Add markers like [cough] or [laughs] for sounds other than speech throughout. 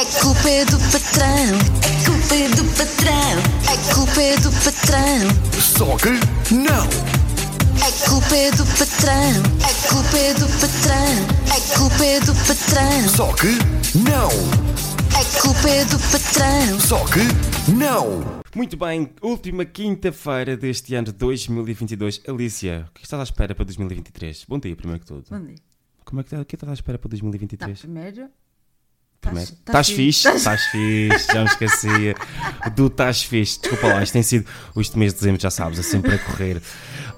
A culpa é do patrão. A culpa é do patrão. A culpa é do patrão. Só que não! A culpa é do patrão. A culpa é do patrão. A culpa é do patrão. Só que não! A culpa é do patrão. Só que não! Muito bem, última quinta-feira deste ano de 2022. Alicia, o que estás à espera para 2023? Bom dia, primeiro que tudo. Bom dia. Como é que, o que estás à espera para Não, 2023? primeiro. Primeiro. Estás Estás fixe? Estás fixe, já me esqueci. Do estás fixe. Desculpa lá, isto tem sido. Este mês de dezembro, já sabes, é sempre a correr.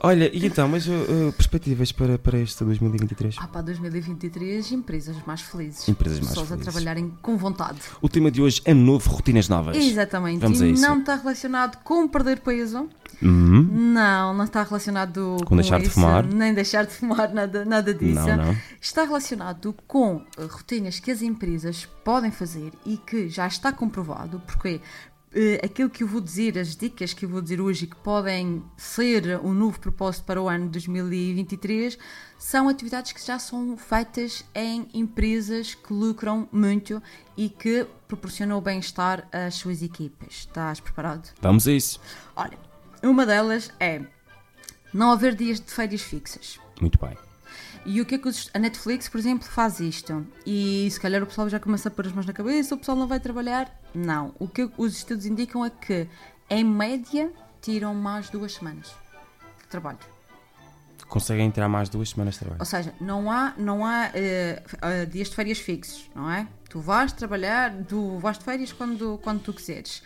Olha, e então, mas uh, uh, perspectivas para, para este 2023? Ah, para 2023, empresas mais felizes. Empresas mais Pessoas felizes. a trabalharem com vontade. O tema de hoje é novo, rotinas novas. Exatamente. Vamos a e isso. não está relacionado com perder peso. Uhum. Não, não está relacionado com, deixar de isso, fumar. Nem deixar de fumar, nada, nada disso. Não, não. Está relacionado com rotinas que as empresas podem fazer e que já está comprovado, porque eh, aquilo que eu vou dizer, as dicas que eu vou dizer hoje e que podem ser um novo propósito para o ano 2023, são atividades que já são feitas em empresas que lucram muito e que proporcionam o bem-estar às suas equipas. Estás preparado? Vamos a isso. Olha, uma delas é não haver dias de férias fixas. Muito bem. E o que é que os- a Netflix, por exemplo, faz isto? E se calhar o pessoal já começa a pôr as mãos na cabeça, o pessoal não vai trabalhar? Não. O que os estudos indicam é que, em média, tiram mais duas semanas de trabalho. Conseguem entrar mais duas semanas de trabalho. Ou seja, não há, não há eh, eh, dias de férias fixos, não é? Tu vais trabalhar, tu vais de férias quando, quando tu quiseres.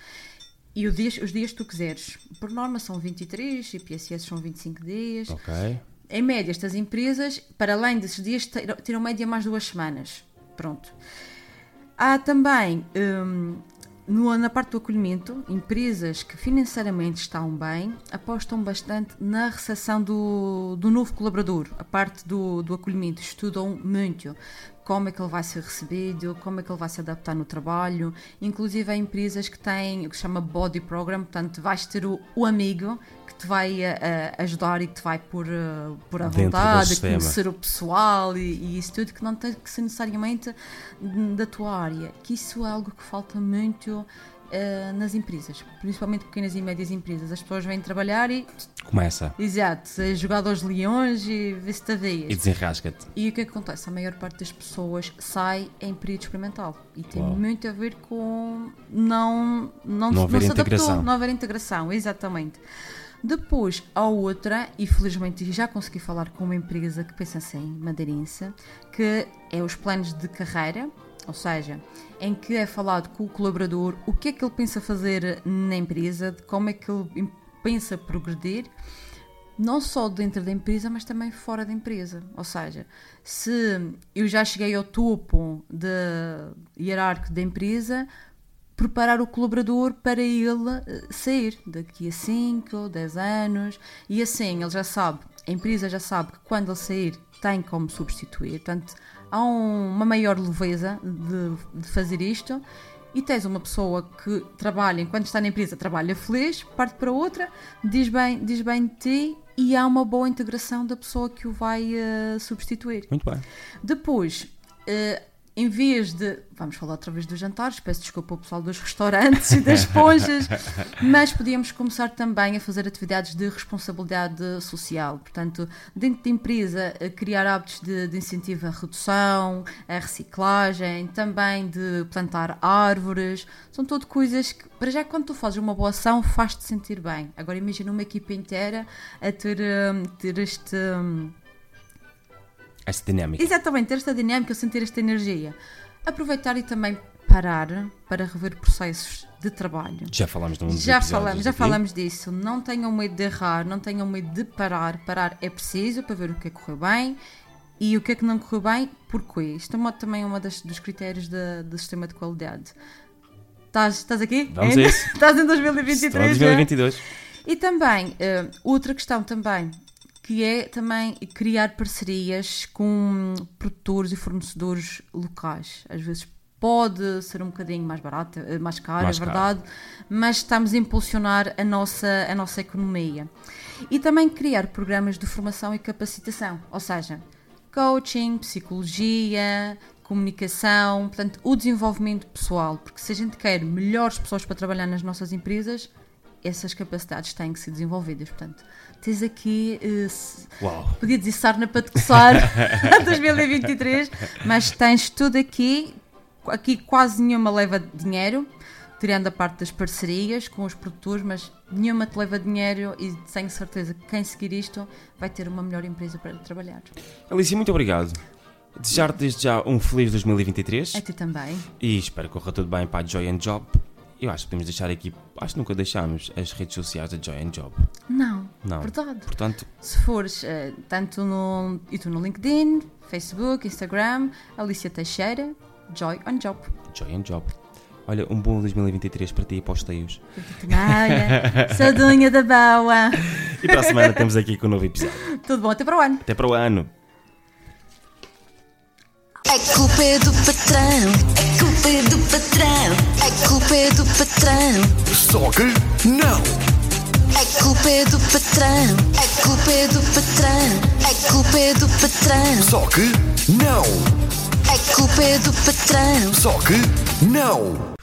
E dias, os dias que tu quiseres, por norma são 23 e PSS são 25 dias. Ok. Em média, estas empresas, para além desses dias, tiram, tiram média mais duas semanas. Pronto. Há também, hum, no- na parte do acolhimento, empresas que financeiramente estão bem apostam bastante na recepção do, do novo colaborador. A parte do, do acolhimento, estudam muito como é que ele vai ser recebido, como é que ele vai se adaptar no trabalho. Inclusive, há empresas que têm o que se chama Body Program, portanto, vais ter o, o amigo que te vai eh, ajudar e que te vai pôr, eh, pôr à vontade, conhecer o pessoal e, e isso tudo que não tem que ser necessariamente da tua área. Que isso é algo que falta muito eh, nas empresas, principalmente pequenas e médias empresas. As pessoas vêm trabalhar e, Começa. exato, é jogar aos leões e vê-se-te a E desenrasca-te. E o que é que acontece? A maior parte das pessoas sai em período experimental e tem Uau. muito a ver com não, não, Não haver se adaptou, integração. não haver integração, exatamente. Depois, há outra, e felizmente já consegui falar com uma empresa que pensa assim, madeirense, que é os planos de carreira, ou seja, em que é falado com o colaborador o que é que ele pensa fazer na empresa, de como é que ele pensa progredir não só dentro da empresa, mas também fora da empresa. Ou seja, se eu já cheguei ao topo de hierárquico da empresa, preparar o colaborador para ele eh, sair daqui a 5, 10 anos, e assim ele já sabe, a empresa já sabe que quando ele sair tem como substituir. Portanto, há um- uma maior leveza de, de fazer isto. E tens uma pessoa que trabalha, enquanto está na empresa, trabalha feliz, parte para outra, diz bem, diz bem de ti e há uma boa integração da pessoa que o vai eh, substituir. Muito bem. Depois, eh, em vez de. Vamos falar outra vez dos jantares, peço desculpa ao pessoal dos restaurantes e das esponjas, [laughs] mas podíamos começar também a fazer atividades de responsabilidade social. Portanto, dentro da empresa, a criar hábitos de, de incentivo à redução, à reciclagem, também de plantar árvores. São tudo coisas que, para já, quando tu fazes uma boa ação, faz-te sentir bem. Agora, imagina uma equipa inteira a ter, hum, ter este. Esta dinâmica. Exatamente, ter esta dinâmica, sentir esta energia. Aproveitar e também parar para rever processos de trabalho. Já falámos num dos Já falamos, já aqui. falamos disso. Não tenham medo de errar, não tenham medo de parar. Parar é preciso para ver o que é que correu bem e o que é que não correu bem, porquê. Isto é também é um dos critérios da- do sistema de qualidade. Estás, estás aqui? Vamos a isso. Estás em 2023 Estão em já? 2022. E também, eh, outra questão também, que é também criar parcerias com produtores e fornecedores locais. Às vezes pode ser um bocadinho mais barato, eh, mais caro, Mais é caro. verdade, mas estamos a impulsionar a nossa, a nossa economia. E também criar programas de formação e capacitação, ou seja, coaching, psicologia, comunicação, portanto, o desenvolvimento pessoal, porque se a gente quer melhores pessoas para trabalhar nas nossas empresas, essas capacidades têm que ser desenvolvidas. Portanto, tens aqui, se- Uau. podia dizer sarna para te coçar [laughs] 2023, mas tens tudo aqui, aqui quase nenhuma leva dinheiro, tirando a parte das parcerias com os produtores, mas nenhuma te leva dinheiro e tenho certeza que quem seguir isto vai ter uma melhor empresa para trabalhar. Alicia, muito obrigado. Desejar-te desde já um feliz 2023 A ti também. e espero que corra tudo bem para a Joy and Job. Eu acho que podemos deixar aqui, acho que nunca deixámos as redes sociais da Joy and Job. Não, Não. verdade. Portanto, Se fores eh, tanto no, e tu no LinkedIn, Facebook, Instagram, Alicia Teixeira, Joy on Job. Joy and Job. Olha, um bom 2023 para ti e para os teios. Olha, [laughs] Sadunha da Boa. E para a semana temos aqui com um novo episódio. Tudo bom, até para o ano. Até para o ano. É culpa é do patrão, culpa é do patrão, é culpa é do patrão, Só que não. é culpa é do patrão, é culpa é do patrão, é culpa é do patrão, Só que não. é culpa é do patrão. Só que não.